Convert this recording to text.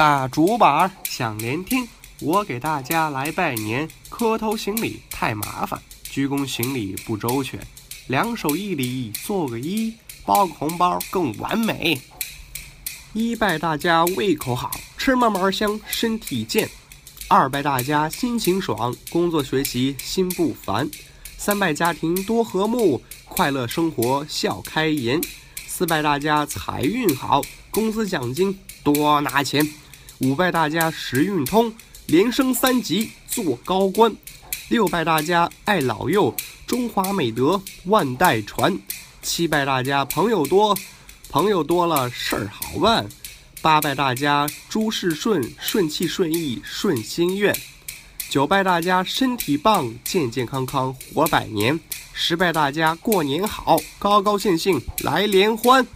大竹板响连天，我给大家来拜年。磕头行礼太麻烦，鞠躬行礼不周全，两手一礼做个揖，包个红包更完美。一拜大家胃口好，吃嘛嘛香，身体健；二拜大家心情爽，工作学习心不烦；三拜家庭多和睦，快乐生活笑开颜；四拜大家财运好，工资奖金多拿钱。五拜大家时运通，连升三级做高官；六拜大家爱老幼，中华美德万代传；七拜大家朋友多，朋友多了事儿好办；八拜大家诸事顺，顺气顺意顺心愿；九拜大家身体棒，健健康康活百年；十拜大家过年好，高高兴兴来联欢。